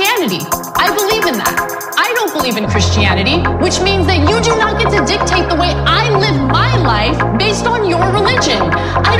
Christianity. I believe in that. I don't believe in Christianity, which means that you do not get to dictate the way I live my life based on your religion. I